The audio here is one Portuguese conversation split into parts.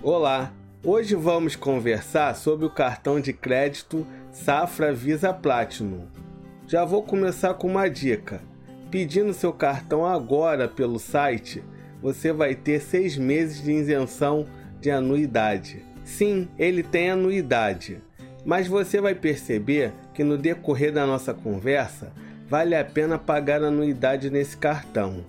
Olá! Hoje vamos conversar sobre o cartão de crédito Safra Visa Platinum. Já vou começar com uma dica. Pedindo seu cartão agora pelo site, você vai ter seis meses de isenção de anuidade. Sim, ele tem anuidade, mas você vai perceber que no decorrer da nossa conversa vale a pena pagar anuidade nesse cartão.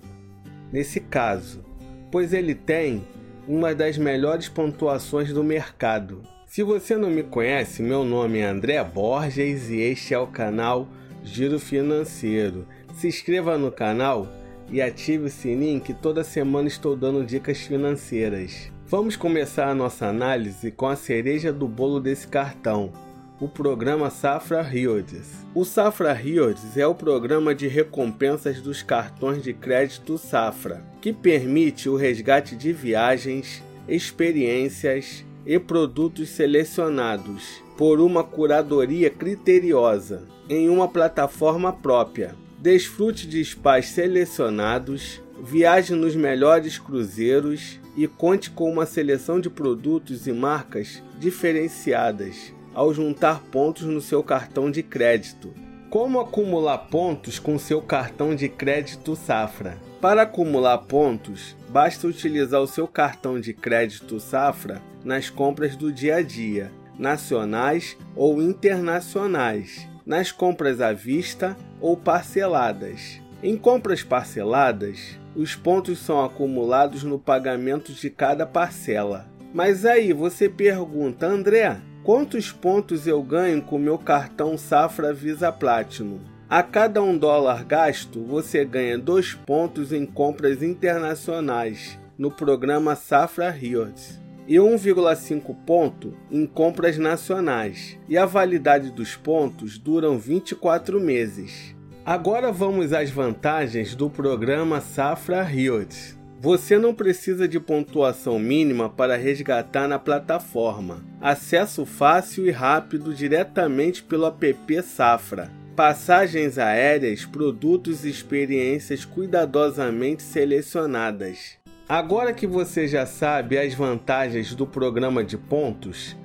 Nesse caso, pois ele tem uma das melhores pontuações do mercado. Se você não me conhece, meu nome é André Borges e este é o canal Giro Financeiro. Se inscreva no canal e ative o sininho que toda semana estou dando dicas financeiras. Vamos começar a nossa análise com a cereja do bolo desse cartão, o programa Safra Rewards. O Safra Rewards é o programa de recompensas dos cartões de crédito Safra, que permite o resgate de viagens, experiências e produtos selecionados por uma curadoria criteriosa em uma plataforma própria. Desfrute de spas selecionados, viaje nos melhores cruzeiros e conte com uma seleção de produtos e marcas diferenciadas ao juntar pontos no seu cartão de crédito. Como acumular pontos com seu cartão de crédito Safra? Para acumular pontos, basta utilizar o seu cartão de crédito Safra nas compras do dia a dia, nacionais ou internacionais, nas compras à vista ou parceladas. Em compras parceladas, os pontos são acumulados no pagamento de cada parcela. Mas aí você pergunta, André, Quantos pontos eu ganho com meu cartão Safra Visa Platinum? A cada um dólar gasto, você ganha dois pontos em compras internacionais no programa Safra Rewards e 1,5 ponto em compras nacionais. E a validade dos pontos duram 24 meses. Agora vamos às vantagens do programa Safra Rewards. Você não precisa de pontuação mínima para resgatar na plataforma. Acesso fácil e rápido diretamente pelo app Safra. Passagens aéreas, produtos e experiências cuidadosamente selecionadas. Agora que você já sabe as vantagens do programa de pontos,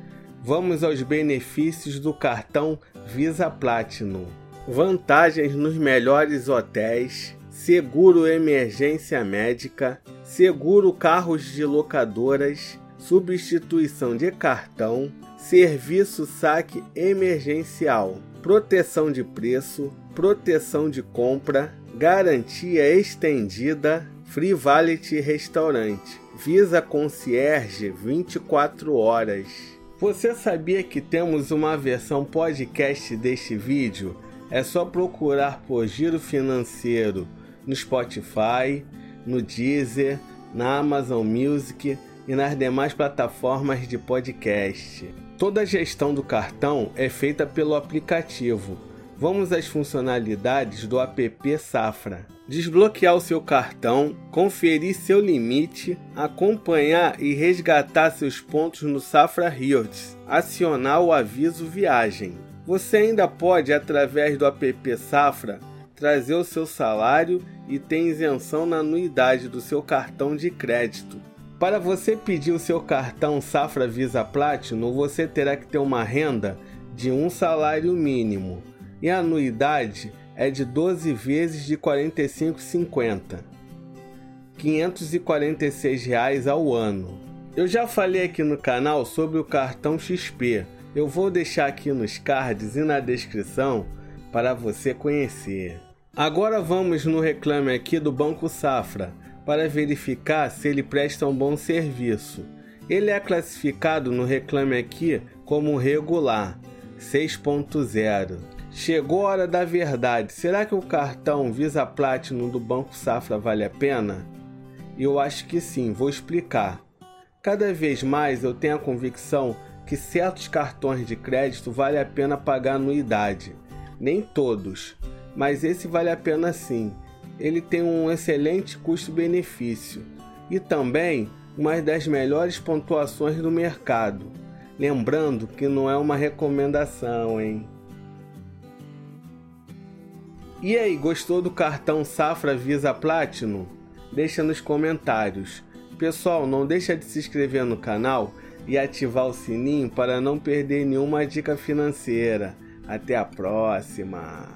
vamos aos benefícios do cartão Visa Platinum. Vantagens nos melhores hotéis seguro emergência médica, seguro carros de locadoras, substituição de cartão, serviço saque emergencial, proteção de preço, proteção de compra, garantia estendida, Free Valet Restaurante, Visa Concierge 24 horas. Você sabia que temos uma versão podcast deste vídeo? É só procurar por Giro Financeiro no Spotify, no Deezer, na Amazon Music e nas demais plataformas de podcast. Toda a gestão do cartão é feita pelo aplicativo. Vamos às funcionalidades do app Safra. Desbloquear o seu cartão, conferir seu limite, acompanhar e resgatar seus pontos no Safra Rewards, acionar o aviso viagem. Você ainda pode, através do app Safra, trazer o seu salário e tem isenção na anuidade do seu cartão de crédito. Para você pedir o seu cartão Safra Visa Platinum, você terá que ter uma renda de um salário mínimo e a anuidade é de 12 vezes de R$ 45,50, 546 reais ao ano. Eu já falei aqui no canal sobre o cartão XP. Eu vou deixar aqui nos cards e na descrição para você conhecer. Agora vamos no reclame aqui do Banco Safra para verificar se ele presta um bom serviço. Ele é classificado no reclame aqui como regular 6.0. Chegou a hora da verdade. Será que o cartão Visa Platinum do Banco Safra vale a pena? Eu acho que sim, vou explicar. Cada vez mais eu tenho a convicção que certos cartões de crédito vale a pena pagar anuidade. Nem todos, mas esse vale a pena sim. Ele tem um excelente custo-benefício e também uma das melhores pontuações do mercado. Lembrando que não é uma recomendação, hein? E aí, gostou do cartão Safra Visa Platinum? Deixa nos comentários. Pessoal, não deixa de se inscrever no canal e ativar o sininho para não perder nenhuma dica financeira. Até a próxima!